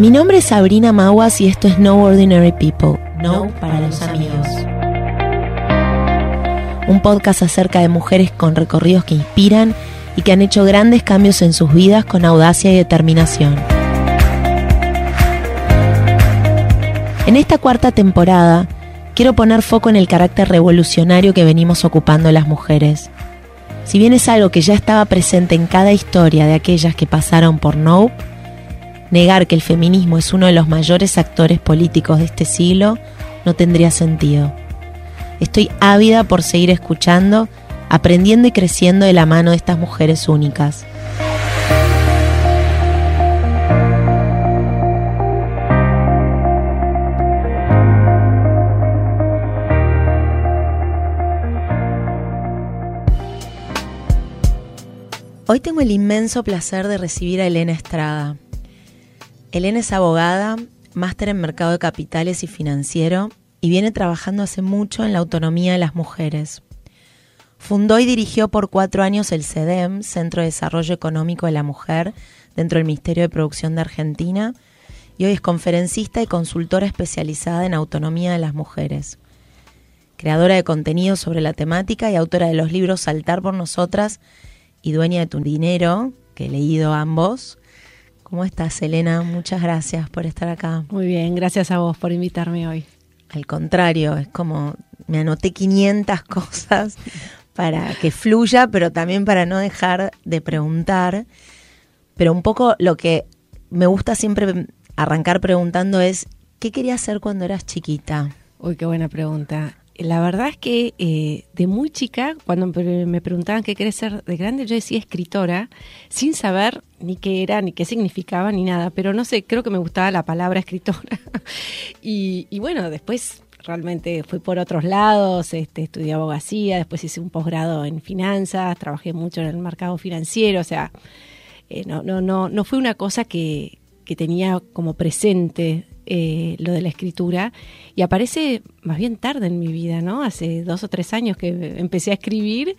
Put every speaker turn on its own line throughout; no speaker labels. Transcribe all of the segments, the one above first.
Mi nombre es Sabrina Maguas y esto es No Ordinary People, No para los amigos. Un podcast acerca de mujeres con recorridos que inspiran y que han hecho grandes cambios en sus vidas con audacia y determinación. En esta cuarta temporada, quiero poner foco en el carácter revolucionario que venimos ocupando las mujeres. Si bien es algo que ya estaba presente en cada historia de aquellas que pasaron por Nope, negar que el feminismo es uno de los mayores actores políticos de este siglo no tendría sentido. Estoy ávida por seguir escuchando, aprendiendo y creciendo de la mano de estas mujeres únicas. Hoy tengo el inmenso placer de recibir a Elena Estrada. Elena es abogada, máster en mercado de capitales y financiero y viene trabajando hace mucho en la autonomía de las mujeres. Fundó y dirigió por cuatro años el CEDEM, Centro de Desarrollo Económico de la Mujer, dentro del Ministerio de Producción de Argentina, y hoy es conferencista y consultora especializada en autonomía de las mujeres. Creadora de contenido sobre la temática y autora de los libros Saltar por Nosotras y Dueña de tu Dinero, que he leído ambos, ¿Cómo estás, Elena? Muchas gracias por estar acá.
Muy bien, gracias a vos por invitarme hoy.
Al contrario, es como me anoté 500 cosas para que fluya, pero también para no dejar de preguntar. Pero un poco lo que me gusta siempre arrancar preguntando es, ¿qué querías hacer cuando eras chiquita?
Uy, qué buena pregunta la verdad es que eh, de muy chica, cuando me preguntaban qué querés ser de grande, yo decía escritora, sin saber ni qué era, ni qué significaba, ni nada. Pero no sé, creo que me gustaba la palabra escritora. y, bueno, después realmente fui por otros lados, este, estudié abogacía, después hice un posgrado en finanzas, trabajé mucho en el mercado financiero, o sea, eh, no, no, no, no fue una cosa que, que tenía como presente eh, lo de la escritura y aparece más bien tarde en mi vida, ¿no? Hace dos o tres años que empecé a escribir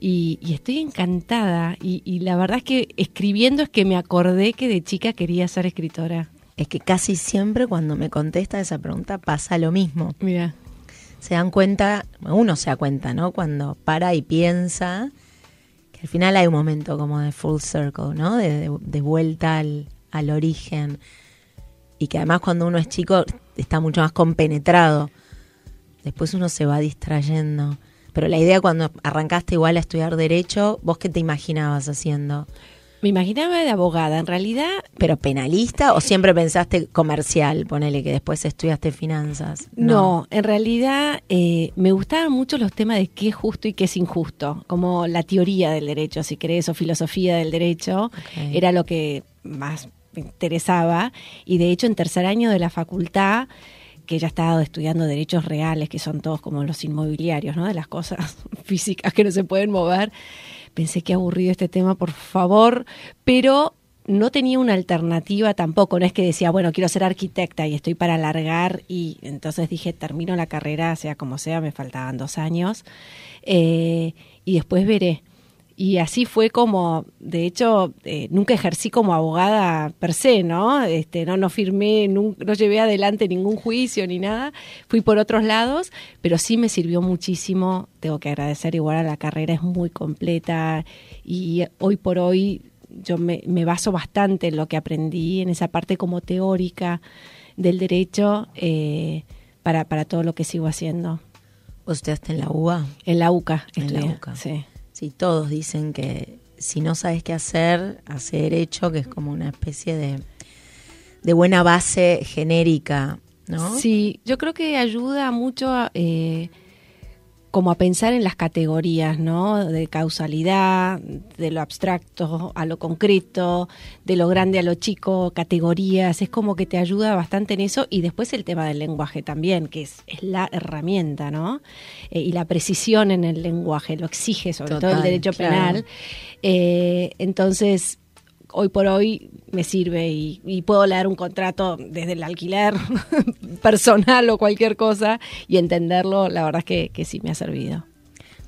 y, estoy encantada y, la verdad es que escribiendo es que me acordé que de chica quería ser escritora.
Es que casi siempre cuando me contesta esa pregunta pasa lo mismo.
Mira.
Se dan cuenta, uno se da cuenta, ¿no? Cuando para y piensa que al final hay un momento como de full circle, ¿no? De, vuelta al, al origen y que además cuando uno es chico está mucho más compenetrado. Después uno se va distrayendo. Pero la idea cuando arrancaste igual a estudiar derecho, ¿vos qué te imaginabas haciendo?
Me imaginaba de abogada, en realidad.
¿Pero penalista o siempre pensaste comercial? Ponele que después estudiaste finanzas.
No, en realidad eh, me gustaban mucho los temas de qué es justo y qué es injusto, como la teoría del derecho, si querés, o filosofía del derecho. Era lo que más interesaba y de hecho en tercer año de la facultad que ya estado estudiando derechos reales, que son todos como los inmobiliarios, ¿no? De las cosas físicas que no se pueden mover. Pensé que aburrido este tema, por favor, pero no tenía una alternativa tampoco. No es que decía, bueno, quiero ser arquitecta y estoy para alargar y entonces dije, termino la carrera, sea como sea, me faltaban dos años eh, y después veré. Y así fue como, de hecho, eh, nunca ejercí como abogada per se, ¿no? Este, no, no firmé, no, llevé adelante ningún juicio ni nada. Fui por otros lados, pero sí me sirvió muchísimo. Tengo que agradecer igual a la carrera, es muy completa y hoy por hoy yo me, me baso bastante en lo que aprendí, en esa parte como teórica del derecho, eh, para, para todo lo que sigo haciendo.
¿Vos estudiaste en la UBA?
En la UCA.
En la UCA. Sí. Sí, todos dicen que si no sabes qué hacer, hace derecho, que es como una especie de, de buena base genérica, ¿no?
Sí, yo creo que ayuda mucho a, eh, como a pensar en las categorías, ¿no? De causalidad, de lo abstracto a lo concreto, de lo grande a lo chico, categorías, es como que te ayuda bastante en eso y después el tema del lenguaje también, que es, es la herramienta, ¿no? Eh, y la precisión en el lenguaje, lo exige sobre todo el derecho penal. Eh, entonces, hoy por hoy me sirve y, puedo leer un contrato desde el alquiler personal o cualquier cosa y entenderlo, la verdad es que, sí me ha servido.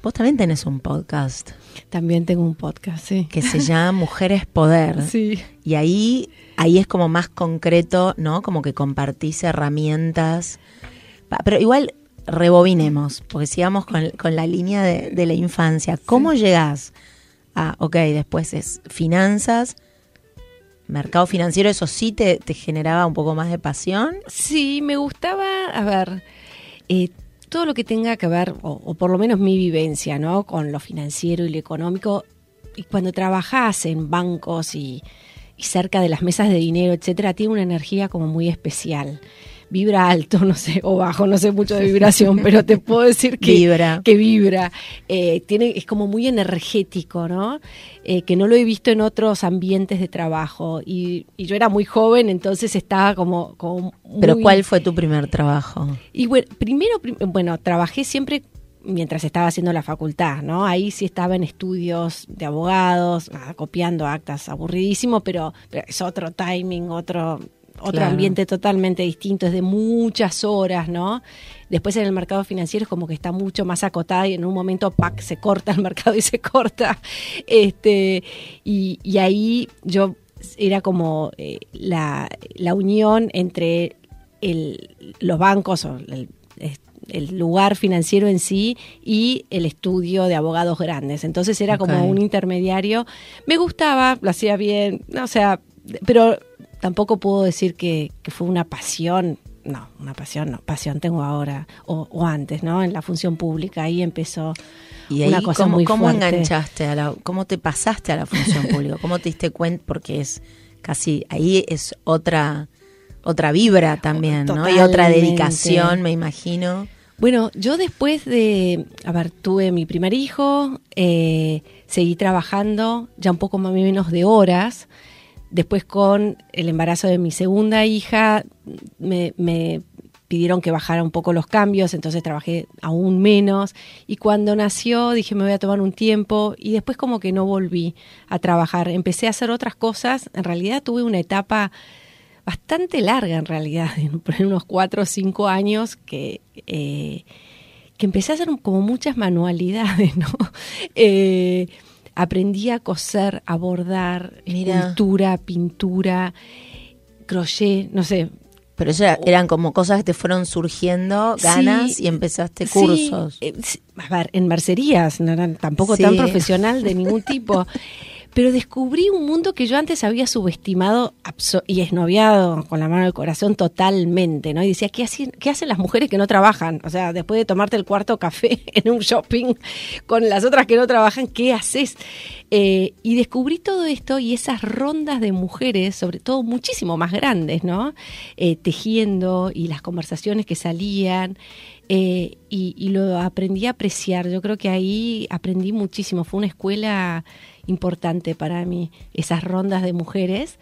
Vos también tenés un podcast.
También tengo un podcast, sí.
Que se llama Mujeres Poder.
Sí.
Y ahí, ahí es como más concreto, ¿no? Como que compartís herramientas. Pero igual rebobinemos, porque sigamos con, la línea de, la infancia. ¿Cómo llegás a, ok, después es finanzas, mercado financiero, eso sí te, generaba un poco más de pasión?
Sí, me gustaba, a ver, eh, todo lo que tenga que ver, o, por lo menos mi vivencia, ¿no? Con lo financiero y lo económico. Y cuando trabajas en bancos y, y cerca de las mesas de dinero, etcétera, tiene una energía como muy especial vibra alto, no sé, o bajo, no sé mucho de vibración, pero te puedo decir que
vibra.
Que vibra. Eh, tiene, es como muy energético, ¿no? Eh, que no lo he visto en otros ambientes de trabajo. Y, yo era muy joven, entonces estaba como... como
¿Pero cuál fue tu primer trabajo?
Y bueno, primero, bueno, trabajé siempre mientras estaba haciendo la facultad, ¿no? Ahí sí estaba en estudios de abogados, copiando actas, aburridísimo, pero, pero, es otro timing, otro otro ambiente totalmente distinto, es de muchas horas, ¿no? Después en el mercado financiero es como que está mucho más acotada y en un momento ¡pac! se corta el mercado y se corta. Este, y, ahí yo era como eh, la, unión entre los bancos o el, lugar financiero en sí y el estudio de abogados grandes. Entonces era como un intermediario. Me gustaba, lo hacía bien, o sea, pero tampoco puedo decir que, fue una pasión. No, una pasión, no, pasión tengo ahora o, antes, ¿no? En la función pública, ahí empezó
y una cosa ¿cómo, muy ¿cómo enganchaste a la, cómo te pasaste a la función pública? ¿Cómo te diste cuenta? Porque es casi, ahí es otra, otra vibra también, ¿no? Y otra dedicación, me imagino.
Bueno, yo después de, a ver, tuve mi primer hijo, eh, seguí trabajando ya un poco más o menos de horas, Después con el embarazo de mi segunda hija me, pidieron que bajara un poco los cambios, entonces trabajé aún menos. Y cuando nació dije me voy a tomar un tiempo y después como que no volví a trabajar. Empecé a hacer otras cosas. En realidad tuve una etapa bastante larga en realidad, por unos cuatro o cinco años que... Eh, que empecé a hacer como muchas manualidades, ¿no? Eh, aprendí a coser, a bordar, escultura, pintura, crochet, no sé.
Pero eso eran como cosas que te fueron surgiendo, ganas, y empezaste cursos.
Eh, a ver, en mercerías, no eran tampoco tan profesional de ningún tipo. Pero descubrí un mundo que yo antes había subestimado y esnoviado con la mano del corazón totalmente, ¿no? Y decía, ¿qué hacen, ¿qué hacen las mujeres que no trabajan? O sea, después de tomarte el cuarto café en un shopping con las otras que no trabajan, ¿qué haces? Eh, y descubrí todo esto y esas rondas de mujeres, sobre todo muchísimo más grandes, ¿no? Eh, tejiendo y las conversaciones que salían. Eh, y, y, lo aprendí a apreciar. Yo creo que ahí aprendí muchísimo. Fue una escuela importante para mí, esas rondas de mujeres.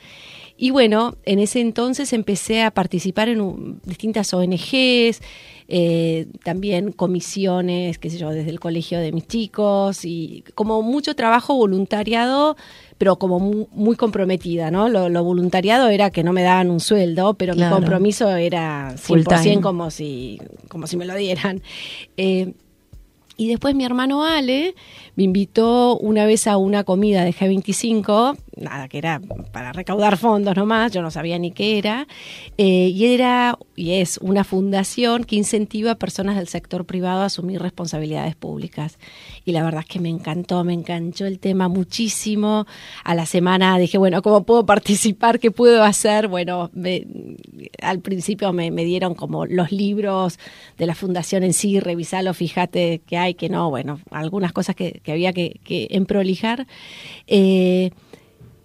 Y bueno, en ese entonces empecé a participar en distintas ONGs, eh, también comisiones, qué sé yo, desde el colegio de mis chicos y como mucho trabajo voluntariado, pero como muy, comprometida, ¿no? Lo, voluntariado era que no me daban un sueldo, pero mi compromiso era 100% como si, como si me lo dieran. Eh, y después mi hermano Ale me invitó una vez a una comida de G25, nada, que era para recaudar fondos nomás, yo no sabía ni qué era, eh, y era y es una fundación que incentiva a personas del sector privado a asumir responsabilidades públicas. Y la verdad es que me encantó, me enganchó el tema muchísimo. A la semana dije, bueno, ¿cómo puedo participar? ¿Qué puedo hacer? Bueno, al principio me, dieron como los libros de la fundación en sí, revisarlo, fíjate que hay, que no, bueno, algunas cosas que, había que, que emprolijar. Eh,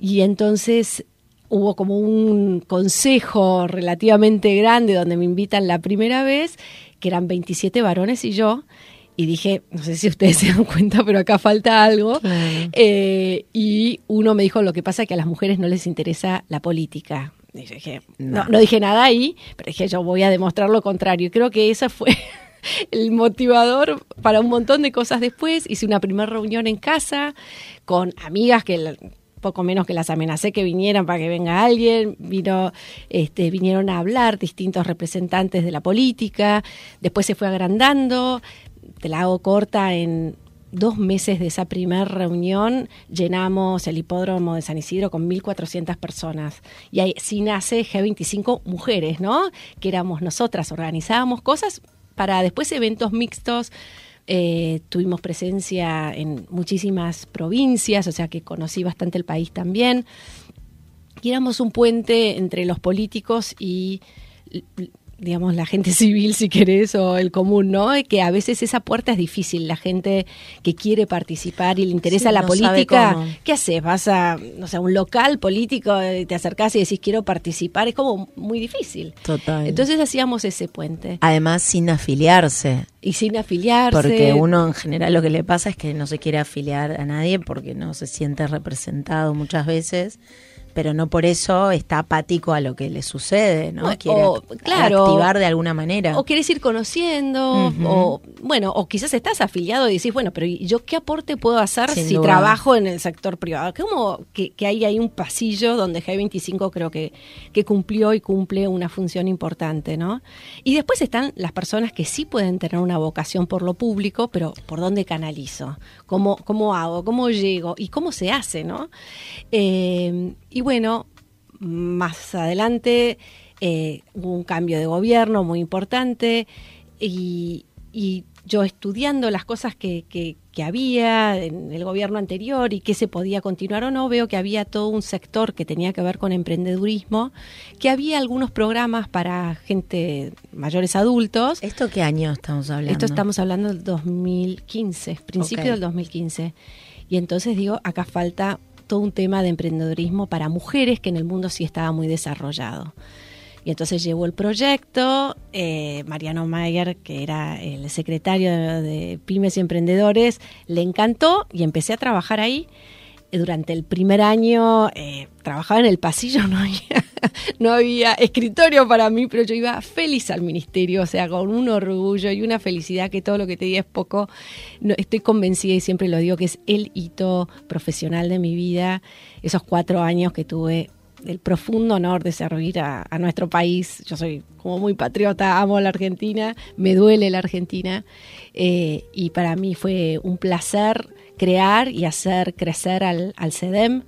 y entonces hubo como un consejo relativamente grande donde me invitan la primera vez, que eran 27 varones y yo. Y dije, no sé si ustedes se dan cuenta, pero acá falta algo. Eh, y uno me dijo, lo que pasa es que a las mujeres no les interesa la política. Y dije, no. no, dije nada ahí, pero dije, yo voy a demostrar lo contrario. Y creo que esa fue el motivador para un montón de cosas después. Hice una primera reunión en casa con amigas que poco menos que las amenacé que vinieran para que venga alguien, vino, este, vinieron a hablar distintos representantes de la política, después se fue agrandando, te la hago corta en dos meses de esa primera reunión llenamos el hipódromo de San Isidro con 1.400 personas. Y ahí sí nace G25 Mujeres, ¿no? Que éramos nosotras, organizábamos cosas para después eventos mixtos. Eh, tuvimos presencia en muchísimas provincias, o sea que conocí bastante el país también. Y éramos un puente entre los políticos y digamos, la gente civil, si querés, o el común, ¿no? Que a veces esa puerta es difícil. La gente que quiere participar y le interesa la política, ¿qué haces? Vas a, no sé, un local político, eh, te acercás y decís quiero participar, es como muy difícil.
Total.
Entonces hacíamos ese puente.
Además, sin afiliarse.
Y sin afiliarse.
Porque uno en general lo que le pasa es que no se quiere afiliar a nadie porque no se siente representado muchas veces pero no por eso está apático a lo que le sucede, ¿no? Quiere claro, activar de alguna manera.
O quieres ir conociendo, o bueno, o quizás estás afiliado y decís, bueno, pero ¿yo qué aporte puedo hacer si trabajo en el sector privado? Como que, que hay ahí un pasillo donde G25 creo que, que cumplió y cumple una función importante, ¿no? Y después están las personas que sí pueden tener una vocación por lo público, pero ¿por dónde canalizo? ¿Cómo, cómo hago? ¿Cómo llego? ¿Y cómo se hace, no? Eh, y bueno, más adelante eh, hubo un cambio de gobierno muy importante y, yo estudiando las cosas que, que, había en el gobierno anterior y qué se podía continuar o no, veo que había todo un sector que tenía que ver con emprendedurismo, que había algunos programas para gente mayores adultos.
¿Esto qué año estamos hablando?
Esto estamos hablando del 2015, principio del 2015. Y entonces digo, acá falta todo un tema de emprendedorismo para mujeres que en el mundo sí estaba muy desarrollado. Y entonces llevó el proyecto, eh, Mariano Mayer, que era el secretario de, Pymes y Emprendedores, le encantó y empecé a trabajar ahí. Durante el primer año eh, trabajaba en el pasillo, no había, no había escritorio para mí, pero yo iba feliz al ministerio, o sea, con un orgullo y una felicidad que todo lo que te diga es poco. Estoy convencida y siempre lo digo que es el hito profesional de mi vida, esos cuatro años que tuve el profundo honor de servir a, nuestro país. Yo soy como muy patriota, amo la Argentina, me duele la Argentina eh, y para mí fue un placer crear y hacer crecer al, al CEDEM.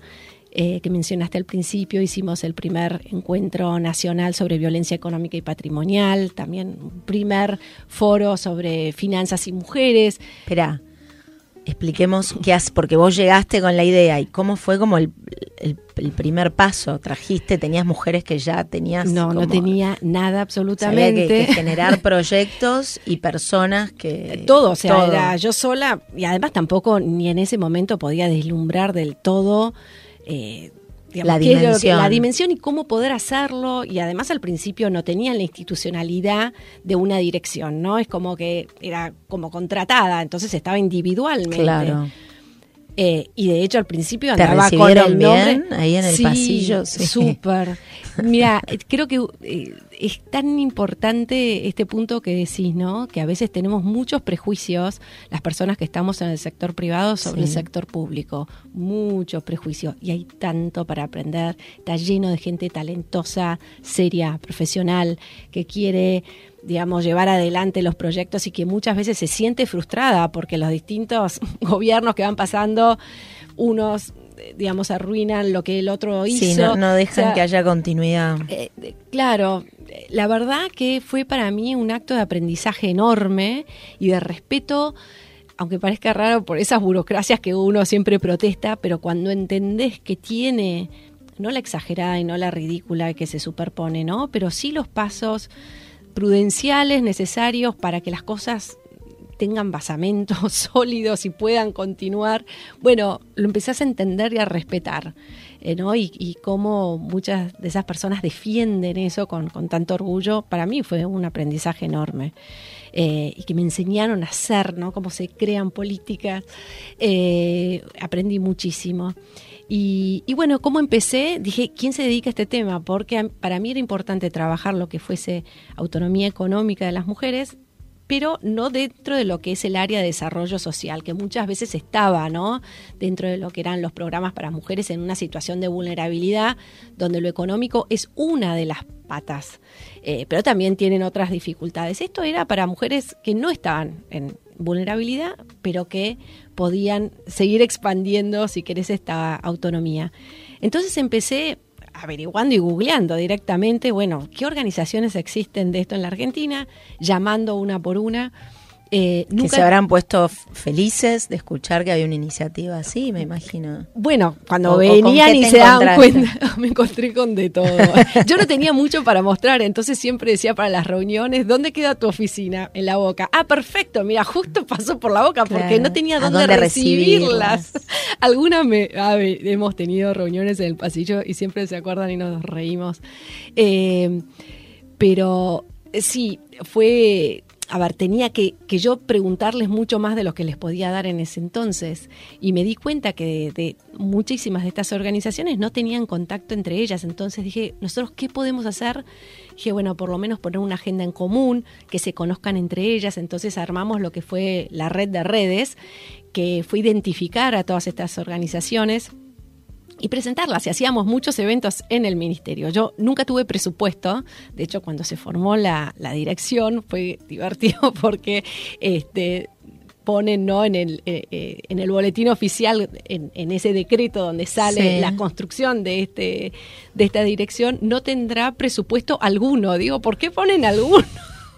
Eh, que mencionaste al principio, hicimos el primer encuentro nacional sobre violencia económica y patrimonial, también un primer foro sobre finanzas y mujeres.
Espera, expliquemos qué haces, porque vos llegaste con la idea y cómo fue como el, primer paso. Trajiste, tenías mujeres que ya tenías.
No, no tenía nada absolutamente.
Que, generar proyectos y personas que.
Todo, o sea, era yo sola y además tampoco ni en ese momento podía deslumbrar del todo. Eh,
la dimensión.
la dimensión y cómo poder hacerlo. Y además al principio no tenían la institucionalidad de una dirección, ¿no? Es como que era como contratada, entonces estaba individualmente.
Claro.
Eh, y de hecho al principio andaba con el
bien ahí en el pasillo.
Sí, súper. Mira, creo que eh, es tan importante este punto que decís, ¿no? Que a veces tenemos muchos prejuicios, las personas que estamos en el sector privado sobre el sector público. Muchos prejuicios. Y hay tanto para aprender. Está lleno de gente talentosa, seria, profesional, que quiere digamos, llevar adelante los proyectos y que muchas veces se siente frustrada porque los distintos gobiernos que van pasando, unos digamos, arruinan lo que el otro hizo.
Sí, no, dejan que haya continuidad.
Eh, claro, la verdad que fue para mí un acto de aprendizaje enorme y de respeto, aunque parezca raro por esas burocracias que uno siempre protesta, pero cuando entendés que tiene, no la exagerada y no la ridícula que se superpone, ¿no? Pero sí los pasos prudenciales necesarios para que las cosas tengan basamentos sólidos y puedan continuar, bueno, lo empezás a entender y a respetar, eh, ¿no? Y, cómo muchas de esas personas defienden eso con, tanto orgullo, para mí fue un aprendizaje enorme. Eh, y que me enseñaron a hacer, ¿no? Cómo se crean políticas. Eh, aprendí muchísimo. Y, bueno, ¿cómo empecé? Dije, ¿quién se dedica a este tema? Porque para mí era importante trabajar lo que fuese autonomía económica de las mujeres, pero no dentro de lo que es el área de desarrollo social, que muchas veces estaba, ¿no? Dentro de lo que eran los programas para mujeres en una situación de vulnerabilidad, donde lo económico es una de las patas, eh, pero también tienen otras dificultades. Esto era para mujeres que no estaban en, vulnerabilidad, pero que podían seguir expandiendo, si querés, esta autonomía. Entonces empecé averiguando y googleando directamente, bueno, qué organizaciones existen de esto en la Argentina, llamando una por una.
Eh, que se habrán puesto felices de escuchar que había una iniciativa así, me imagino.
Bueno, cuando venían y se daban cuenta, me encontré con de todo. Yo no tenía mucho para mostrar, entonces siempre decía para las reuniones, ¿dónde queda tu oficina? En la boca. Ah, perfecto, mira, justo pasó por la boca porque no tenía dónde, recibirlas. Algunas me, hemos tenido reuniones en el pasillo y siempre se acuerdan y nos reímos. Eh, pero sí, fue a ver, tenía que, que, yo preguntarles mucho más de lo que les podía dar en ese entonces. Y me di cuenta que de, muchísimas de estas organizaciones no tenían contacto entre ellas. Entonces dije, ¿nosotros qué podemos hacer? Dije, bueno, por lo menos poner una agenda en común, que se conozcan entre ellas. Entonces armamos lo que fue la red de redes, que fue identificar a todas estas organizaciones y presentarlas. Y hacíamos muchos eventos en el ministerio. Yo nunca tuve presupuesto. De hecho, cuando se formó la, dirección fue divertido porque este, ponen ¿no? en, el, eh, eh, en el boletín oficial, en, ese decreto donde sale la construcción de, este, de esta dirección, no tendrá presupuesto alguno. Digo, ¿por qué ponen alguno?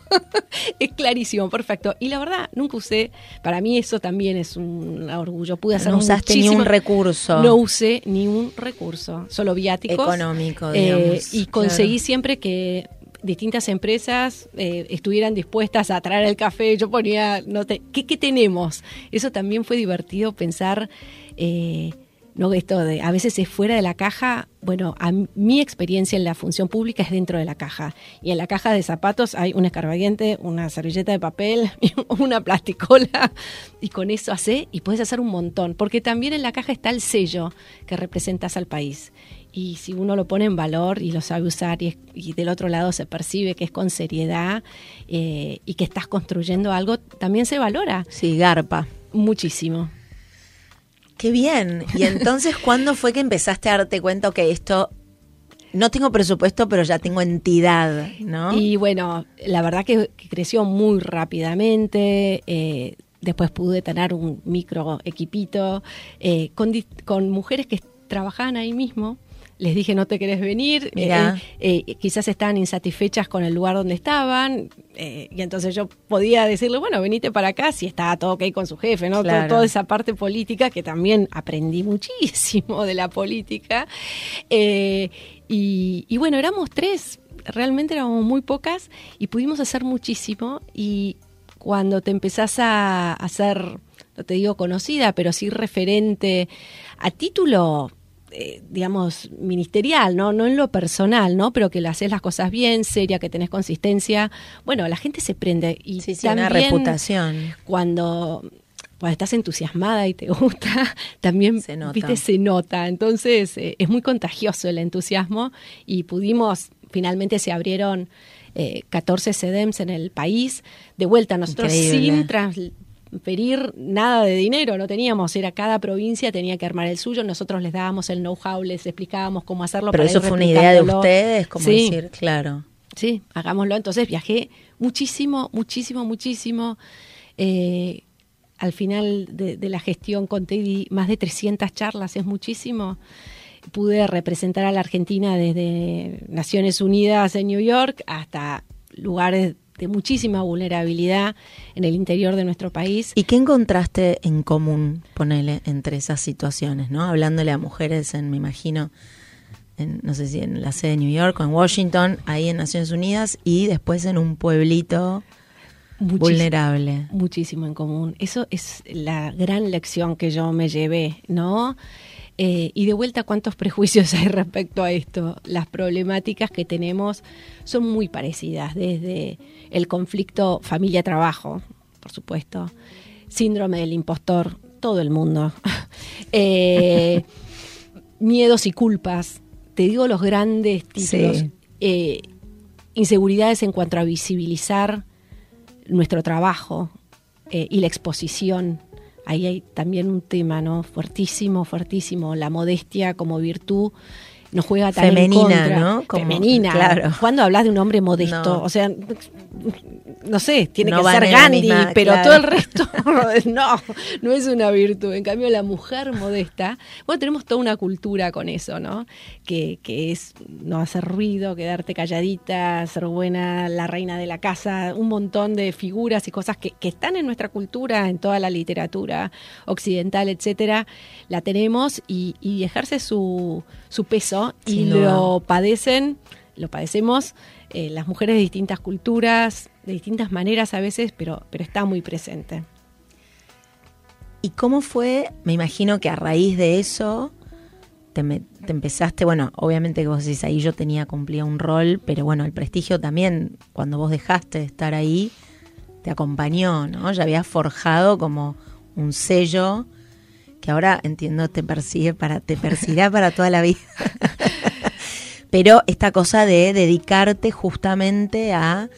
es clarísimo, perfecto. Y la verdad, nunca usé, para mí eso también es un orgullo. Pude hacer
no usaste ni un recurso.
No usé ni un recurso, solo viáticos.
Económico, eh,
y conseguí siempre que distintas empresas eh, estuvieran dispuestas a traer el café. Yo ponía, no ¿qué, ¿qué, tenemos? Eso también fue divertido pensar. Eh, no esto de a veces es fuera de la caja. Bueno, a mi experiencia en la función pública es dentro de la caja. Y en la caja de zapatos hay un escarbadiente, una servilleta de papel, una plasticola. Y con eso hace y puedes hacer un montón. Porque también en la caja está el sello que representas al país. Y si uno lo pone en valor y lo sabe usar y, del otro lado se percibe que es con seriedad eh, y que estás construyendo algo, también se valora.
Sí, garpa.
Muchísimo.
Qué bien. Y entonces, ¿cuándo fue que empezaste a darte cuenta que esto no tengo presupuesto, pero ya tengo entidad, ¿no?
Y bueno, la verdad que, creció muy rápidamente. Eh, después pude tener un micro equipito eh, con, con mujeres que trabajaban ahí mismo les dije no te querés venir, eh, eh, quizás estaban insatisfechas con el lugar donde estaban, eh, y entonces yo podía decirle, bueno, venite para acá si estaba todo ok con su jefe, ¿no? toda esa parte política que también aprendí muchísimo de la política. Y, bueno, éramos tres, realmente éramos muy pocas y pudimos hacer muchísimo y cuando te empezás a hacer, no te digo conocida, pero sí referente a título, eh, digamos, ministerial, ¿no? No en lo personal, ¿no? Pero que le haces las cosas bien, seria, que tenés consistencia. Bueno, la gente se prende. Y
sí, una reputación.
Cuando cuando estás entusiasmada y te gusta, también se nota. ¿viste? Se nota. Entonces eh, es muy contagioso el entusiasmo y pudimos, finalmente se abrieron eh, 14 SEDEMS en el país. De vuelta, nosotros sin pedir nada de dinero, no teníamos, era cada provincia tenía que armar el suyo, nosotros les dábamos el know-how, les explicábamos cómo hacerlo.
Pero eso fue una idea de ustedes, como decir, claro.
Sí, hagámoslo. Entonces viajé muchísimo, muchísimo, muchísimo. Eh, al final de, la gestión conté más de 300 charlas, es muchísimo. Pude representar a la Argentina desde Naciones Unidas en New York hasta lugares de muchísima vulnerabilidad en el interior de nuestro país.
¿Y qué encontraste en común, ponele, entre esas situaciones, no? Hablándole a mujeres en, me imagino, en, no sé si en la sede de New York o en Washington, ahí en Naciones Unidas, y después en un pueblito vulnerable.
Muchísimo en común. Eso es la gran lección que yo me llevé, ¿no? Eh, y de vuelta, ¿cuántos prejuicios hay respecto a esto? Las problemáticas que tenemos son muy parecidas, desde el conflicto familia-trabajo, por supuesto, síndrome del impostor, todo el mundo, eh, miedos y culpas, te digo los grandes títulos, eh, inseguridades en cuanto a visibilizar nuestro trabajo y la exposición ahí hay también un tema, ¿no? Fuertísimo, fuertísimo, la modestia como virtud nos juega tan
femenina,
en
¿no?
femenina. Claro. Cuando hablas de un hombre modesto, o sea, no sé, tiene que ser Gandhi, pero todo el resto no, no es una virtud. En cambio, la mujer modesta, bueno, tenemos toda una cultura con eso, ¿no? Que, que es no hacer ruido, quedarte calladita, ser buena, la reina de la casa, un montón de figuras y cosas que, que están en nuestra cultura, en toda la literatura occidental, etcétera, la tenemos y, y ejerce su, su peso y lo padecen, lo padecemos eh, las mujeres de distintas culturas, de distintas maneras a veces, pero, pero está muy presente.
¿Y cómo fue? Me imagino que a raíz de eso te, empezaste, bueno, obviamente que vos decís ahí yo tenía, cumplía un rol, pero bueno, el prestigio también, cuando vos dejaste de estar ahí, te acompañó, ¿no? Ya habías forjado como un sello que ahora entiendo te persigue para, te perseguirá para toda la vida. pero esta cosa de dedicarte justamente a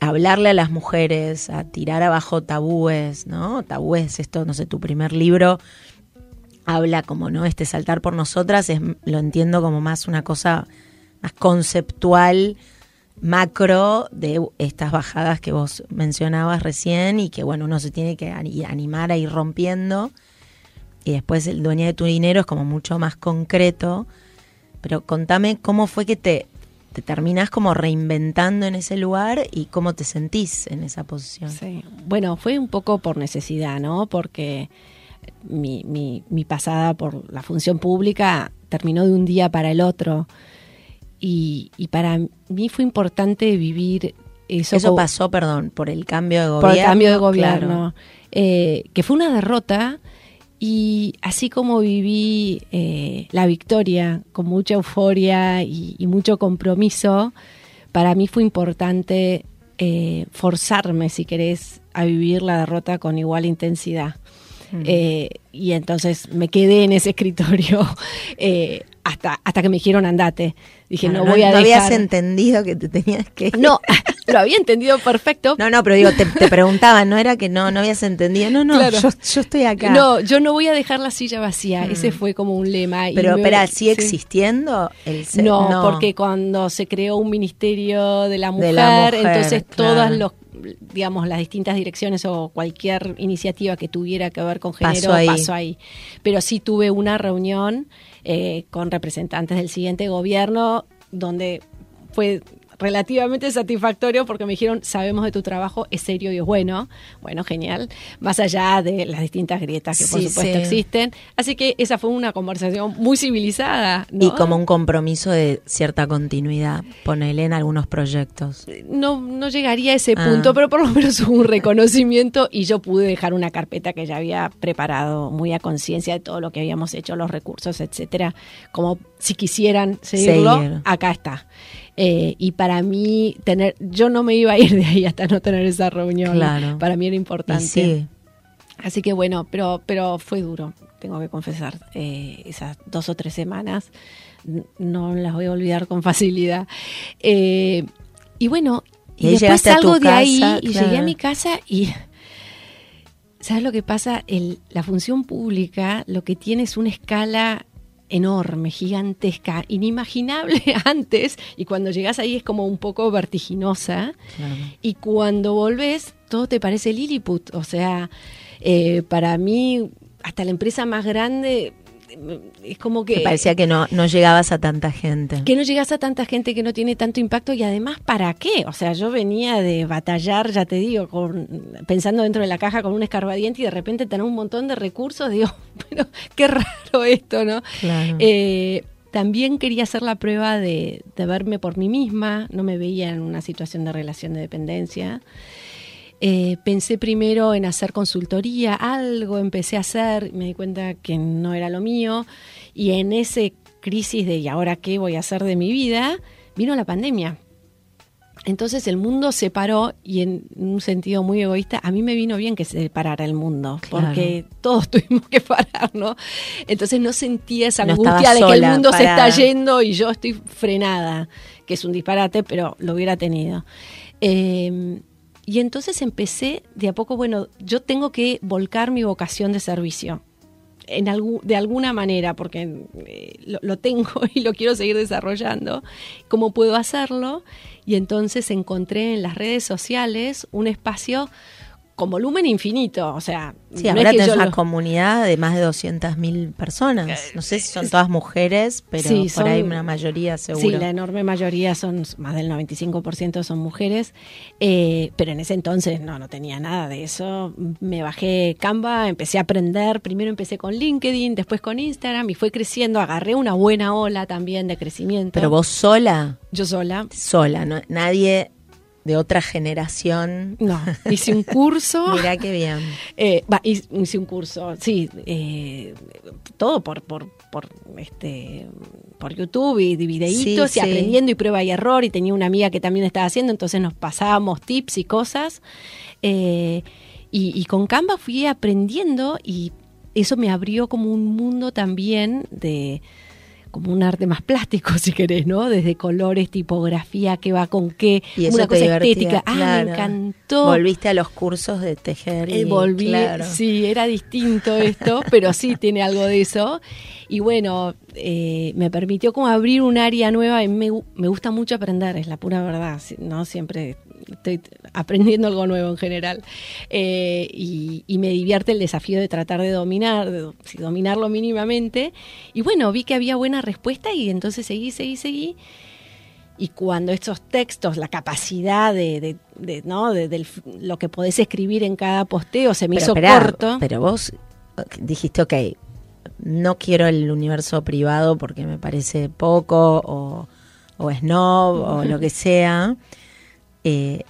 hablarle a las mujeres, a tirar abajo tabúes, ¿no? Tabúes, esto, no sé, tu primer libro habla como, ¿no? Este saltar por nosotras, es, lo entiendo como más una cosa más conceptual, macro, de estas bajadas que vos mencionabas recién y que, bueno, uno se tiene que animar a ir rompiendo. Y después el dueño de tu dinero es como mucho más concreto pero contame cómo fue que te, te terminás como reinventando en ese lugar y cómo te sentís en esa posición.
Sí, bueno, fue un poco por necesidad, ¿no? Porque mi, mi, mi pasada por la función pública terminó de un día para el otro. Y, y para mí fue importante vivir eso.
Eso pasó, perdón, por el cambio de gobierno.
Por el cambio de gobierno. Eh, que fue una derrota y así como viví eh, la victoria con mucha euforia y, mucho compromiso, para mí fue importante eh, forzarme, si querés, a vivir la derrota con igual intensidad. Mm. Eh, y entonces me quedé en ese escritorio hasta, hasta que me dijeron andate. Dije, no, voy a
no habías entendido que te tenías que
No, lo había entendido perfecto.
No, no, pero digo, te, te preguntaban, no era que no, no habías entendido. No, no, yo, estoy acá.
No, yo no voy a dejar la silla vacía. Mm. Ese fue como un lema.
Pero, espera, ¿sigue existiendo el
no, porque cuando se creó un ministerio de la mujer, entonces todas los digamos, las distintas direcciones o cualquier iniciativa que tuviera que ver con género pasó ahí. Pero sí tuve una reunión eh, con representantes del siguiente gobierno donde fue relativamente satisfactorio porque me dijeron, sabemos de tu trabajo, es serio y es bueno. Bueno, genial. Más allá de las distintas grietas que por supuesto existen. Así que esa fue una conversación muy civilizada.
Y como un compromiso de cierta continuidad, ponele en algunos proyectos.
No, no llegaría a ese ah. punto, pero por lo menos hubo un reconocimiento y yo pude dejar una carpeta que ya había preparado muy a conciencia de todo lo que habíamos hecho, los recursos, etcétera. Como si quisieran seguirlo, acá está. Eh, y para mí, tener, yo no me iba a ir de ahí hasta no tener esa reunión. Para mí era importante. Así que bueno, pero, pero fue duro, tengo que confesar. Eh, esas dos o tres semanas no las voy a olvidar con facilidad. Eh, y bueno, y, después salgo de ahí y llegué a mi casa y ¿sabes lo que pasa? El, la función pública lo que tiene es una escala enorme, gigantesca, inimaginable antes, y cuando llegas ahí es como un poco vertiginosa, y cuando volves todo te parece Lilliput, o sea, eh, para mí hasta la empresa más grande es como que...
parecía que no, no llegabas a tanta gente.
Que no llegas a tanta gente que no tiene tanto impacto y además, ¿para qué? O sea, yo venía de batallar, ya te digo, con, pensando dentro de la caja con un escarbadiente y de repente tener un montón de recursos, digo, pero qué raro esto, ¿no? Eh, también quería hacer la prueba de, de verme por mí misma, no me veía en una situación de relación de dependencia. Eh, pensé primero en hacer consultoría, algo empecé a hacer, me di cuenta que no era lo mío y en ese crisis de ¿y ahora qué voy a hacer de mi vida? vino la pandemia. Entonces el mundo se paró y en un sentido muy egoísta, a mí me vino bien que se parara el mundo, porque todos tuvimos que parar, ¿no? Entonces no sentía esa angustia de que el mundo se está yendo y yo estoy frenada, que es un disparate, pero lo hubiera tenido. Eh, y entonces empecé de a poco, bueno, yo tengo que volcar mi vocación de servicio. en de alguna manera, porque eh, lo, lo, tengo y lo quiero seguir desarrollando, cómo puedo hacerlo. Y entonces encontré en las redes sociales un espacio con volumen infinito, o sea...
Sí, ahora tenés una comunidad de más de 200.000 personas. Eh, no sé si son todas mujeres, pero por ahí una mayoría seguro.
Sí, la enorme mayoría son, más del 95% son mujeres, eh, pero en ese entonces no, no tenía nada de eso. Me bajé Canva, empecé a aprender, primero empecé con LinkedIn, después con Instagram y fue creciendo, agarré una buena ola también de crecimiento.
¿Pero vos sola?
Yo sola.
Sola, no, nadie de otra generación.
No, hice un curso.
Mirá qué bien.
Eh, hice un curso, sí, eh, todo por, por, por, este, por YouTube y videitos y aprendiendo y prueba y error. Y tenía una amiga que también estaba haciendo, entonces nos pasábamos tips y cosas. Eh, y, y con Canva fui aprendiendo y eso me abrió como un mundo también de como un arte más plástico, si querés, ¿no? Desde colores, tipografía, qué va con qué,
y una cosa estética. Ah, me encantó. Volviste a los cursos de tejer.
Y, eh, volví, sí, era distinto esto, pero sí tiene algo de eso. Y bueno, eh, me permitió como abrir un área nueva y me, me gusta mucho aprender, es la pura verdad, ¿no? Siempre estoy aprendiendo algo nuevo en general. Eh, y, me divierte el desafío de tratar de dominar, de, dominarlo mínimamente. Y bueno, vi que había buena respuesta y entonces seguí, seguí, seguí. Y cuando estos textos, la capacidad de, ¿no? lo que podés escribir en cada posteo se me hizo corto.
Pero vos dijiste, ok, no quiero el universo privado porque me parece poco o, o snob o lo que sea. Eh,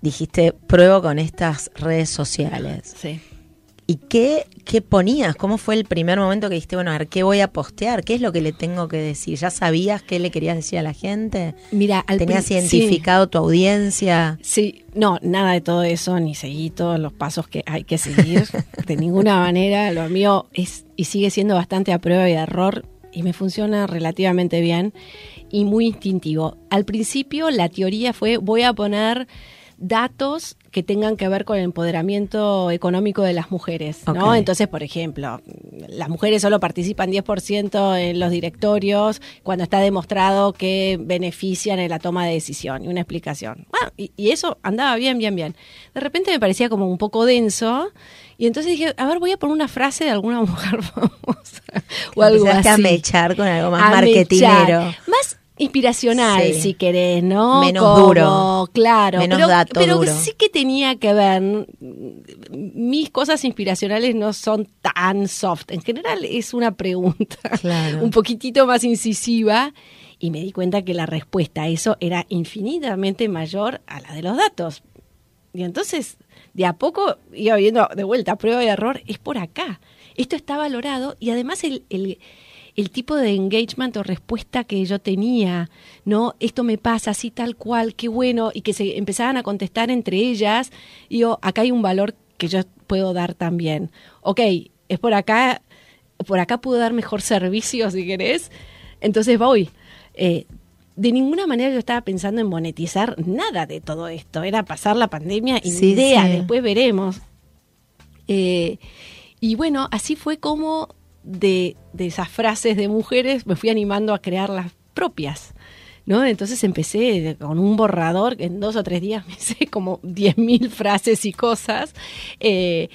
dijiste, pruebo con estas redes sociales.
Sí.
¿Y qué, qué ponías? ¿Cómo fue el primer momento que dijiste, bueno, a ver, ¿qué voy a postear? ¿Qué es lo que le tengo que decir? ¿Ya sabías qué le querías decir a la gente?
Mira,
¿Tenías identificado tu audiencia?
Sí, no, nada de todo eso, ni seguí todos los pasos que hay que seguir. de ninguna manera. Lo mío es y sigue siendo bastante a prueba y error y me funciona relativamente bien y muy instintivo. Al principio la teoría fue voy a poner datos que tengan que ver con el empoderamiento económico de las mujeres, ¿no? Entonces, por ejemplo, las mujeres solo participan 10% en los directorios cuando está demostrado que benefician en la toma de decisión y una explicación. Ah, y, eso andaba bien, bien, bien. De repente me parecía como un poco denso y entonces dije, a ver, voy a poner una frase de alguna mujer famosa o algo así.
a mechar con algo más marketinero.
Más inspiracional, si querés, ¿no?
Menos duro.
Claro.
Menos pero, dato
pero sí que tenía que ver. Mis cosas inspiracionales no son tan soft. En general es una pregunta un poquitito más incisiva. Y me di cuenta que la respuesta a eso era infinitamente mayor a la de los datos. Y entonces, de a poco iba viendo de vuelta, prueba y error, es por acá. Esto está valorado y además el el tipo de engagement o respuesta que yo tenía, ¿no? Esto me pasa así tal cual, qué bueno, y que se empezaban a contestar entre ellas, y yo, acá hay un valor que yo puedo dar también. Ok, es por acá, por acá puedo dar mejor servicio si querés, entonces voy. Eh, de ninguna manera yo estaba pensando en monetizar nada de todo esto, era pasar la pandemia y idea, después veremos. Eh, y bueno, así fue como de, esas frases de mujeres me fui animando a crear las propias. ¿No? Entonces empecé con un borrador, en dos o tres días me hice como 10.000 frases y cosas, eh,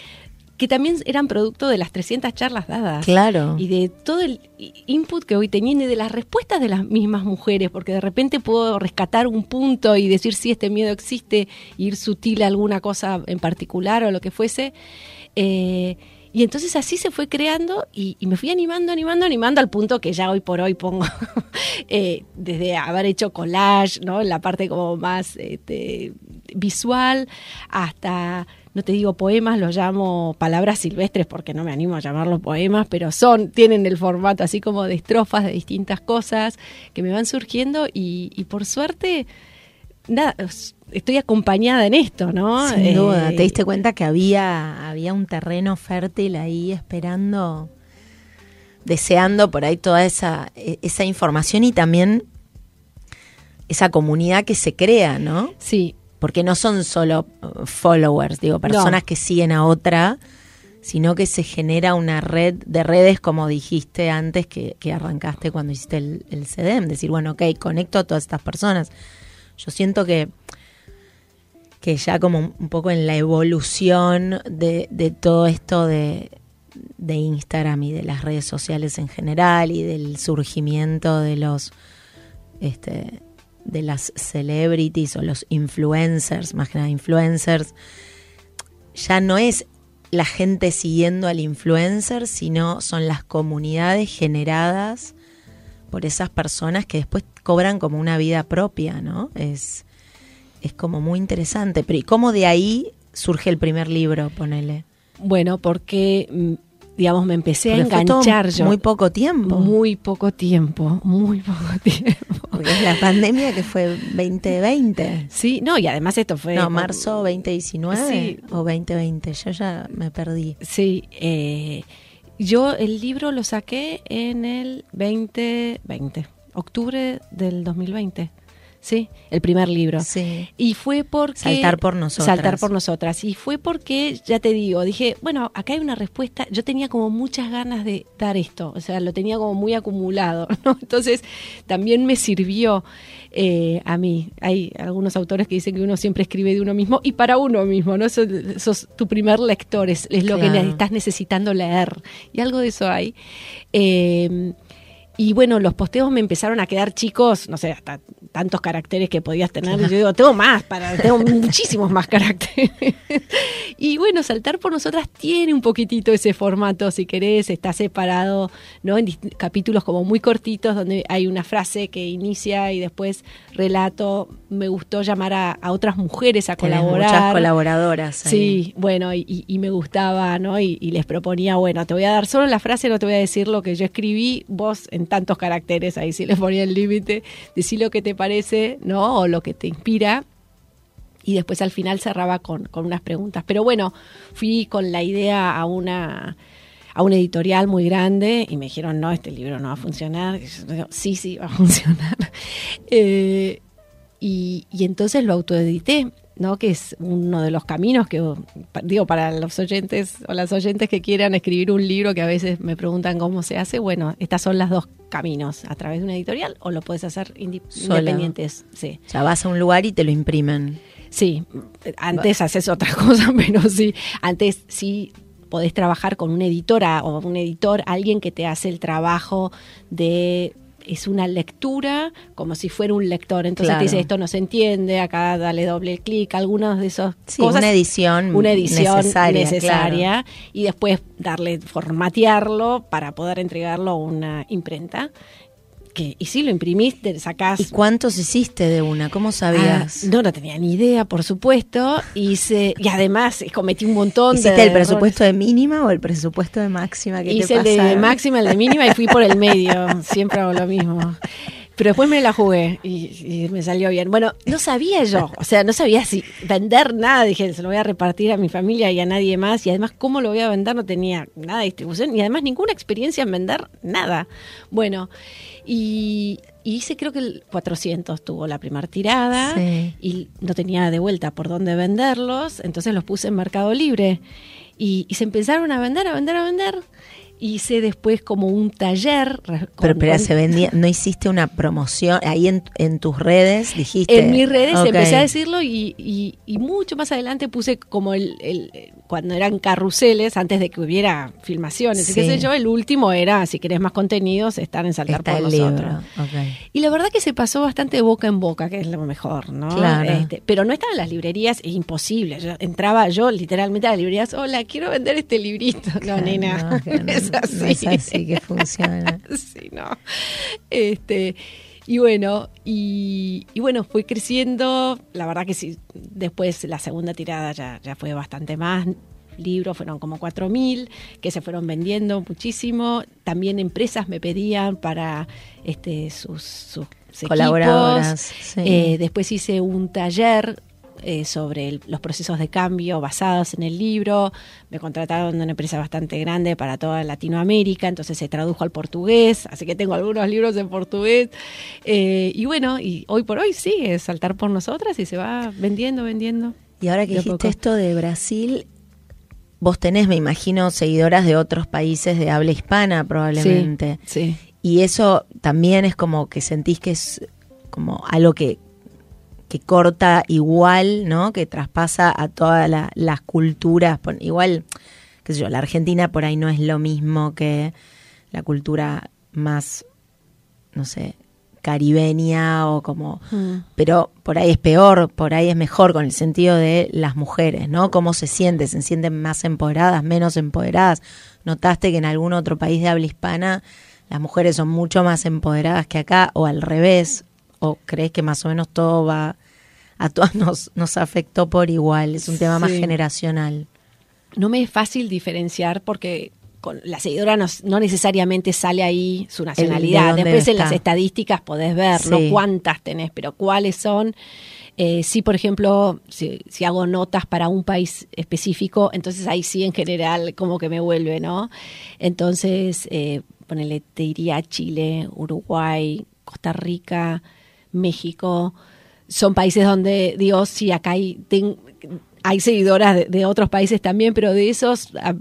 que también eran producto de las 300 charlas dadas.
Claro.
Y de todo el input que hoy teniendo y de las respuestas de las mismas mujeres, porque de repente puedo rescatar un punto y decir si este miedo existe, ir sutil a alguna cosa en particular o lo que fuese. Eh, y entonces así se fue creando y, me fui animando, animando, animando al punto que ya hoy por hoy pongo, eh, desde haber hecho collage, ¿no? La parte como más este, visual, hasta, no te digo poemas, los llamo palabras silvestres porque no me animo a llamarlos poemas, pero son, tienen el formato así como de estrofas de distintas cosas que me van surgiendo y, y por suerte, nada, estoy acompañada en esto, ¿no?
Sin duda, te diste cuenta que había, había un terreno fértil ahí esperando, deseando por ahí toda esa, e, esa información y también esa comunidad que se crea, ¿no?
Sí.
Porque no son solo uh, followers, digo, personas que siguen a otra sino que se genera una red de redes, como dijiste antes que, arrancaste cuando hiciste el, el CDM, decir, bueno, ok, conecto a todas estas personas. Yo siento que, que ya como un poco en la evolución de, todo esto de, de Instagram y de las redes sociales en general y del surgimiento de los este, de las celebrities o los influencers, más que nada influencers, ya no es la gente siguiendo al influencer, sino son las comunidades generadas por esas personas que después cobran como una vida propia, ¿no? Es, es como muy interesante. Pero ¿y cómo de ahí surge el primer libro, ponele?
Bueno, porque mm, digamos, me empecé a enganchar yo.
Muy poco tiempo.
Muy poco tiempo, muy poco tiempo.
Porque es la pandemia que fue 2020.
Sí, no, y además esto fue...
No, marzo 2019 o 2020, yo ya me perdí.
Sí, eh, yo el libro lo saqué en el 2020, octubre del 2020. Sí, el primer libro.
Sí.
Y fue porque...
Saltar por nosotras.
Saltar por nosotras. Y fue porque, ya te digo, dije, bueno, acá hay una respuesta. Yo tenía como muchas ganas de dar esto, o sea, lo tenía como muy acumulado, ¿no? Entonces, también me sirvió eh, a mí. Hay algunos autores que dicen que uno siempre escribe de uno mismo y para uno mismo, ¿no? Sos, sos tu primer lector, es, lo que estás necesitando leer. Y algo de eso hay. Eh, y bueno, los posteos me empezaron a quedar chicos, no sé, hasta tantos caracteres que podías tener. Yo digo, tengo más, para, tengo muchísimos más caracteres. y bueno, Saltar por Nosotras tiene un poquitito ese formato, si querés, está separado, ¿no? En capítulos como muy cortitos, donde hay una frase que inicia y después relato. Me gustó llamar a, otras mujeres a colaborar.
Muchas colaboradoras.
Sí, bueno, y, me gustaba, ¿no? Y, y, les proponía, bueno, te voy a dar solo la frase, no te voy a decir lo que yo escribí, vos en tantos caracteres, ahí sí les ponía el límite, decir lo que te parece, ¿no? O lo que te inspira. Y después al final cerraba con, con unas preguntas. Pero bueno, fui con la idea a una a una editorial muy grande y me dijeron, no, este libro no va a funcionar. sí, sí, va a funcionar. Eh, y, y, entonces lo autoedité. ¿no? que es uno de los caminos que digo para los oyentes o las oyentes que quieran escribir un libro que a veces me preguntan cómo se hace, bueno, estas son las dos caminos, a través de una editorial o lo puedes hacer independientes, sí.
O sea, vas a un lugar y te lo imprimen.
Sí, antes haces otra cosa, pero sí, antes sí podés trabajar con una editora o un editor, alguien que te hace el trabajo de es una lectura como si fuera un lector. Entonces te dice esto no se entiende, acá dale doble clic, algunos de esos
sí, Una edición,
una edición necesaria, y después darle, formatearlo para poder entregarlo a una imprenta y si lo imprimiste, sacás.
¿Y cuántos hiciste de una? ¿Cómo sabías?
Ah, no, no tenía ni idea, por supuesto. Hice, y además cometí un montón
¿Hiciste el presupuesto de mínima o el presupuesto de máxima que
Hice el de máxima, el de mínima y fui por el medio. Siempre hago lo mismo. Pero después me la jugué y, me salió bien. Bueno, no sabía yo, o sea, no sabía si vender nada. Dije, se lo voy a repartir a mi familia y a nadie más. Y además, ¿cómo lo voy a vender? No tenía nada de distribución y además ninguna experiencia en vender nada. Bueno, y, hice creo que el 400 tuvo la primera tirada y no tenía de vuelta por dónde venderlos. Entonces los puse en Mercado Libre. Y, y se empezaron a vender, a vender, a vender hice después como un taller.
pero, pero se vendía, no hiciste una promoción ahí en, en tus redes, dijiste.
En mis redes empecé a decirlo y, y, mucho más adelante puse como el, el, cuando eran carruseles, antes de que hubiera filmaciones, y qué sé yo, el último era, si querés más contenidos, estar en Saltar por nosotros. Y la verdad que se pasó bastante de boca en boca, que es lo mejor, ¿no? Este, pero no estaba en las librerías, es imposible. Yo entraba yo literalmente a las librerías, hola, quiero vender este librito. No, nena,
así. así que funciona.
sí, no. Este, y bueno, y, bueno, fue creciendo. La verdad que sí, después la segunda tirada ya, ya fue bastante más. Libros fueron como 4.000 que se fueron vendiendo muchísimo. También empresas me pedían para este, sus, sus
colaboradoras.
Eh, después hice un taller eh, sobre los procesos de cambio basados en el libro. Me contrataron de una empresa bastante grande para toda Latinoamérica, entonces se tradujo al portugués, así que tengo algunos libros en portugués. Eh, y bueno, y hoy por hoy sigue saltar por nosotras y se va vendiendo, vendiendo.
Y ahora que dijiste esto de Brasil, vos tenés, me imagino, seguidoras de otros países de habla hispana probablemente.
Sí,
Y eso también es como que sentís que es como algo que, que corta igual, ¿no? Que traspasa a todas la- las culturas. Igual, qué sé yo, la Argentina por ahí no es lo mismo que la cultura más, no sé, caribeña o como
Mm.
pero por ahí es peor, por ahí es mejor con el sentido de las mujeres, ¿no? ¿Cómo se sienten? ¿Se sienten más empoderadas, menos empoderadas? ¿Notaste que en algún otro país de habla hispana las mujeres son mucho más empoderadas que acá o al revés? ¿O crees que más o menos todo va, a todas nos, nos afectó por igual? Es un tema más generacional.
no me es fácil diferenciar porque con la seguidora no, no necesariamente sale ahí su nacionalidad. Después en las estadísticas podés ver,
Sí.
no cuántas tenés, pero cuáles son. Eh, sí, por ejemplo, si, si hago notas para un país específico, entonces ahí sí en general como que me vuelve, ¿no? Entonces, eh, ponele, te diría Chile, Uruguay, Costa Rica, México, son países donde, digo, sí, acá hay, ten- hay seguidoras de, de otros países también, pero de esos, ah,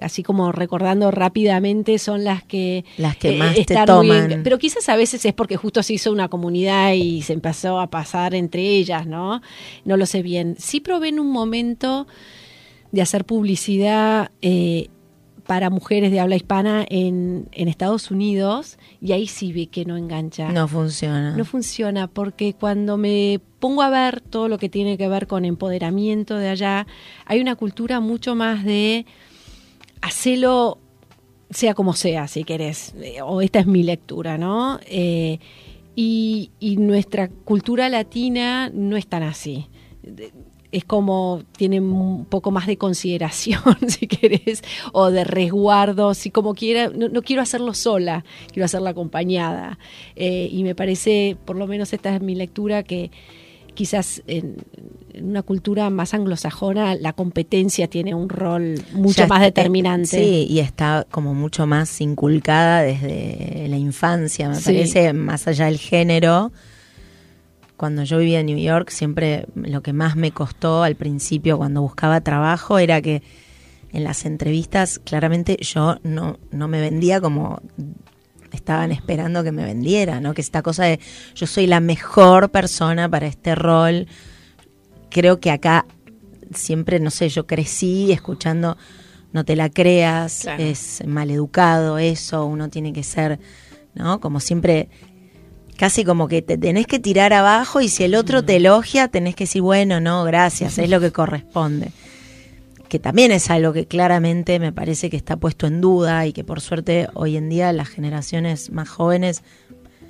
así como recordando rápidamente, son las que...
Las que
eh,
más te toman.
pero quizás a veces es porque justo se hizo una comunidad y se empezó a pasar entre ellas, ¿no? No lo sé bien. Sí probé en un momento de hacer publicidad eh, para mujeres de habla hispana en, en Estados Unidos y ahí sí vi que no engancha.
No funciona.
No funciona porque cuando me pongo a ver todo lo que tiene que ver con empoderamiento de allá, hay una cultura mucho más de hacerlo sea como sea, si querés, eh, o esta es mi lectura, ¿no? Eh, y, y nuestra cultura latina no es tan así. Es como, tiene un poco más de consideración, si querés, o de resguardo, si como quiera, no, no quiero hacerlo sola, quiero hacerla acompañada. Eh, y me parece, por lo menos esta es mi lectura, que quizás en, en una cultura más anglosajona la competencia tiene un rol mucho
Ya
más
está-
determinante.
Sí, y está como mucho más inculcada desde la infancia, me
Sí.
parece, más allá del género. Cuando yo vivía en New York, siempre lo que más me costó al principio cuando buscaba trabajo era que en las entrevistas claramente yo no, no me vendía como estaban esperando que me vendiera, ¿no? Que esta cosa de yo soy la mejor persona para este rol. Creo que acá siempre, no sé, yo crecí escuchando no te la creas,
Claro.
es maleducado eso, uno tiene que ser, ¿no? Como siempre, casi como que te tenés que tirar abajo y si el otro te elogia, tenés que decir, bueno, no, gracias, es lo que corresponde. Que también es algo que claramente me parece que está puesto en duda y que por suerte hoy en día las generaciones más jóvenes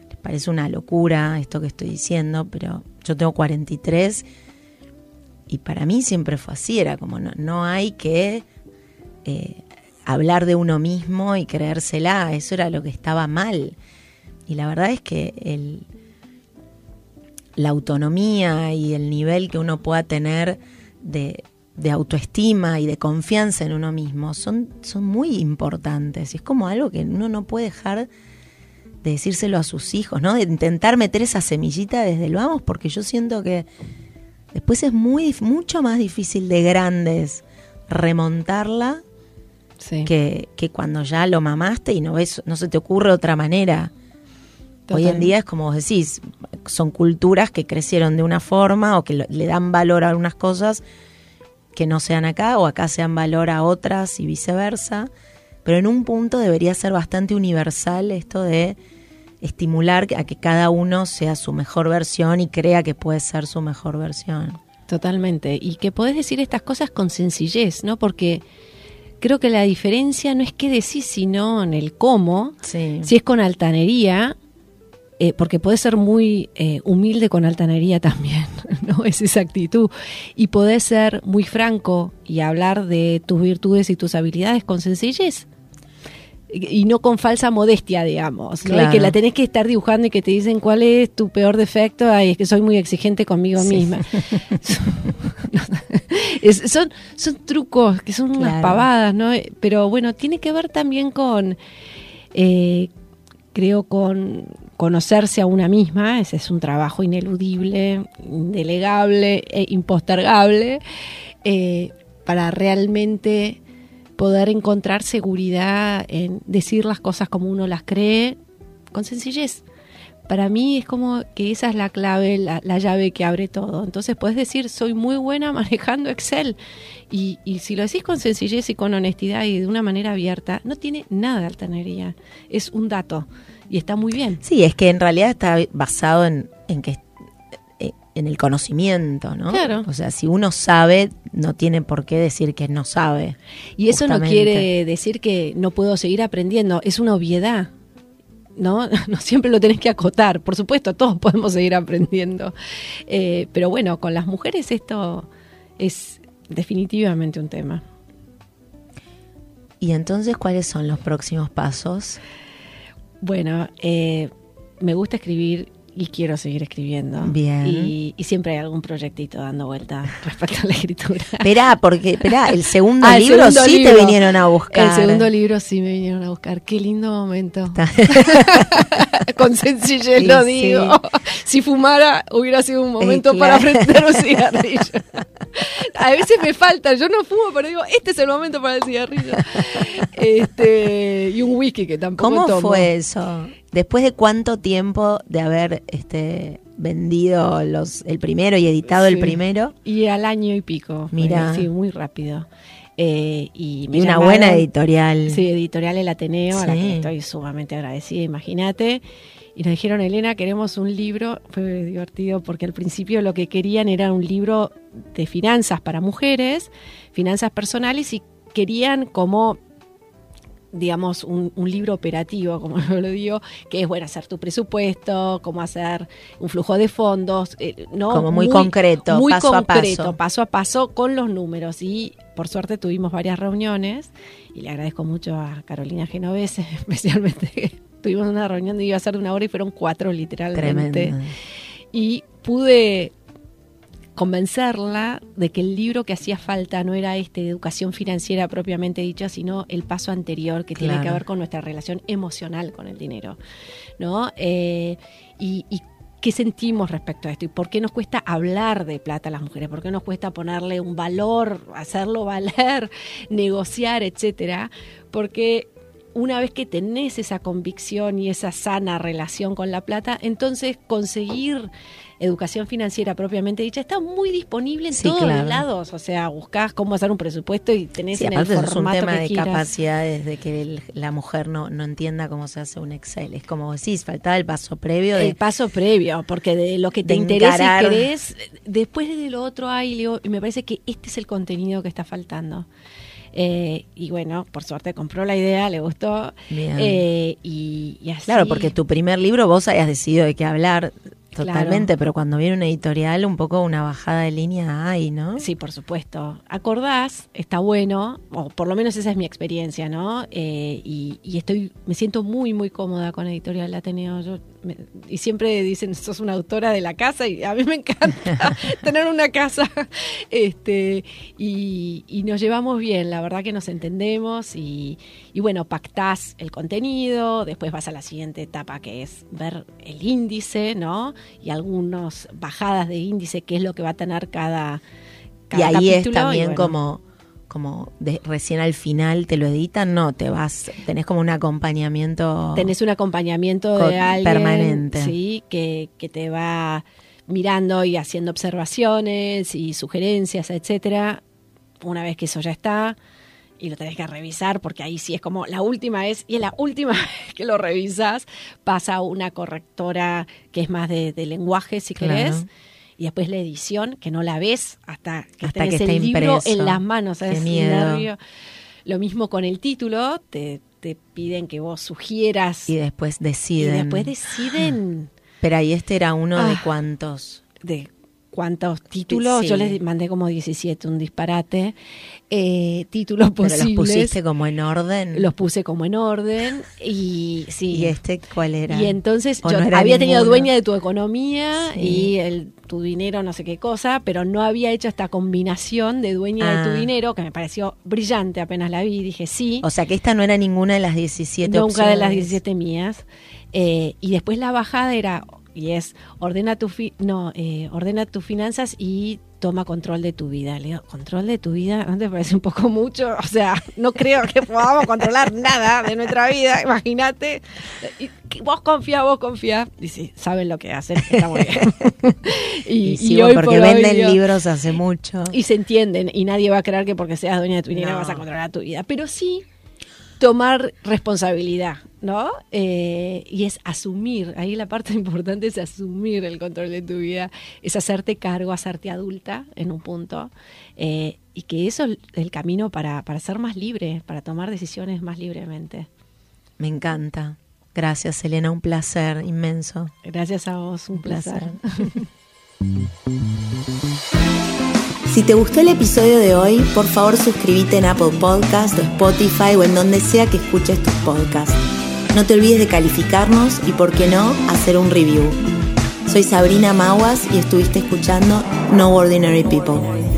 les parece una locura esto que estoy diciendo, pero yo tengo 43 y para mí siempre fue así, era como no, no hay que eh, hablar de uno mismo y creérsela, eso era lo que estaba mal. Y la verdad es que el, la autonomía y el nivel que uno pueda tener de, de autoestima y de confianza en uno mismo son, son muy importantes. Y es como algo que uno no puede dejar de decírselo a sus hijos, ¿no? De intentar meter esa semillita desde el vamos, porque yo siento que después es muy mucho más difícil de grandes remontarla
Sí.
que, que cuando ya lo mamaste y no ves, no se te ocurre otra manera. Hoy en día es como vos decís, son culturas que crecieron de una forma o que le dan valor a algunas cosas que no sean acá o acá sean valor a otras y viceversa. Pero en un punto debería ser bastante universal esto de estimular a que cada uno sea su mejor versión y crea que puede ser su mejor versión.
Totalmente. Y que podés decir estas cosas con sencillez, ¿no? Porque creo que la diferencia no es qué decís, sino en el cómo.
Sí.
Si es con altanería, eh, porque podés ser muy eh, humilde con altanería también, ¿no? Es esa actitud. Y podés ser muy franco y hablar de tus virtudes y tus habilidades con sencillez. Y no con falsa modestia, digamos. ¿no? Y
Claro.
que la tenés que estar dibujando y que te dicen cuál es tu peor defecto. Ay, es que soy muy exigente conmigo
Sí.
misma. Es- son, son trucos que son unas pavadas, ¿no? Eh, Pero bueno, tiene que ver también con, eh, creo, con conocerse a una misma. Ese es un trabajo ineludible, indelegable e impostergable. Eh, para realmente poder encontrar seguridad en decir las cosas como uno las cree con sencillez. Para mí es como que esa es la clave, la, llave que abre todo. Entonces puedes decir, soy muy buena manejando Excel. Y, y, si lo decís con sencillez y con honestidad y de una manera abierta, no tiene nada de altanería. Es un dato y está muy bien.
Sí, es que en realidad está basado en, en que eh, en el conocimiento, ¿no?
Claro.
O sea, si uno sabe, no tiene por qué decir que no sabe.
Y eso no quiere decir que no puedo seguir aprendiendo, es una obviedad. ¿no? No siempre lo tenés que acotar. Por supuesto, todos podemos seguir aprendiendo. Eh, pero bueno, con las mujeres esto es definitivamente un tema.
¿Y entonces cuáles son los próximos pasos?
Bueno, eh, me gusta escribir y quiero seguir escribiendo.
Bien.
Y, siempre hay algún proyectito dando vuelta respecto a la escritura.
Esperá, porque, esperá, el segundo ah, libro sí te vinieron a buscar.
El segundo libro sí me vinieron a buscar. Qué lindo momento. Con sencillez lo digo. Si fumara, hubiera sido un momento para prender un cigarrillo. a veces me falta, yo no fumo, pero digo, este es el momento para el cigarrillo. Este, y un whisky que tampoco
¿Cómo fue eso? Después de cuánto tiempo de haber este vendido los el primero y editado el primero.
Y al año y pico.
Mira.
Sí, muy rápido. Eh, y,
una buena editorial.
Sí, editorial El Ateneo, a la que estoy sumamente agradecida, imagínate. Y nos dijeron, Elena, queremos un libro. Fue divertido porque al principio lo que querían era un libro de finanzas para mujeres, finanzas personales, y querían como digamos, un, libro operativo, como yo lo digo, que es, bueno, hacer tu presupuesto, cómo hacer un flujo de fondos, eh, ¿no?
Como muy, concreto,
muy
paso
concreto,
a paso.
paso a paso con los números. Y por suerte tuvimos varias reuniones y le agradezco mucho a Carolina Genovese, especialmente. tuvimos una reunión de iba a ser de una hora y fueron cuatro literalmente. Y pude convencerla de que el libro que hacía falta no era este de educación financiera propiamente dicha, sino el paso anterior que tiene que ver con nuestra relación emocional con el dinero, ¿no? Eh, y, qué sentimos respecto a esto y por qué nos cuesta hablar de plata a las mujeres, por qué nos cuesta ponerle un valor, hacerlo valer, negociar, etcétera, porque una vez que tenés esa convicción y esa sana relación con la plata, entonces conseguir educación financiera propiamente dicha está muy disponible en todos los lados. O sea, buscás cómo hacer un presupuesto y tenés en el formato
es un tema de capacidades de que la mujer no, no entienda cómo se hace un Excel. Es como decís, faltaba el paso previo.
el paso previo, porque de lo que te interesa y querés, después de lo otro hay, y me parece que este es el contenido que está faltando. Eh, y bueno, por suerte compró la idea, le gustó. Eh, y, y, así.
Claro, porque tu primer libro vos hayas decidido de qué hablar Totalmente, pero cuando viene una editorial, un poco una bajada de línea hay, ¿no?
Sí, por supuesto. Acordás, está bueno, o por lo menos esa es mi experiencia, ¿no? Eh, y, y, estoy, me siento muy, muy cómoda con Editorial Ateneo. Yo y siempre dicen, sos una autora de la casa y a mí me encanta tener una casa. Este, y, nos llevamos bien, la verdad que nos entendemos y, bueno, pactás el contenido, después vas a la siguiente etapa que es ver el índice, ¿no? Y algunas bajadas de índice, qué es lo que va a tener cada...
cada y ahí es también como como de, recién al final te lo editan, no, te vas, tenés como un acompañamiento.
Tenés un acompañamiento de alguien permanente. Sí, que, que te va mirando y haciendo observaciones y sugerencias, etcétera. Una vez que eso ya está, y lo tenés que revisar porque ahí sí es como la última vez y es la última vez que lo revisas pasa una correctora que es más de, lenguaje si querés y después la edición, que no la ves hasta que hasta tenés el libro en las manos.
¿sabes? miedo.
Lo mismo con el título, te, te, piden que vos sugieras.
Y después deciden.
Y después deciden.
Pero ahí este era uno de ah. cuántos.
De cuántos títulos. Yo les mandé como 17, un disparate. Eh, títulos posibles.
los pusiste como en orden?
Los puse como en orden. Y sí.
¿Y este cuál era?
Y entonces yo había tenido dueña de tu economía y el, tu dinero, no sé qué cosa, pero no había hecho esta combinación de dueña de tu ah. dinero que me pareció brillante apenas la vi. Dije sí.
O sea que esta no era ninguna de las 17
Nunca de las 17 mías. Eh, y después la bajada era y es ordena tu fi no, eh, ordena tus finanzas y toma control de tu vida. Le digo, control de tu vida, ¿no te parece un poco mucho? O sea, no creo que podamos controlar nada de nuestra vida, imagínate. Vos confía, vos confía. Dice, saben lo que hacen, está muy
bien. y, y, hoy porque venden libros hace mucho.
Y se entienden, y nadie va a creer que porque seas dueña de tu dinero vas a controlar tu vida. Pero sí tomar responsabilidad, ¿no? Eh, y es asumir, ahí la parte importante es asumir el control de tu vida, es hacerte cargo, hacerte adulta en un punto, eh, y que eso es el camino para, para ser más libre, para tomar decisiones más libremente.
Me encanta. Gracias, Elena, un placer inmenso.
Gracias a vos, un, placer.
Si te gustó el episodio de hoy, por favor suscríbete en Apple Podcast o Spotify o en donde sea que escuches tus podcasts. No te olvides de calificarnos y, por qué no, hacer un review. Soy Sabrina Maguas y estuviste escuchando No Ordinary People.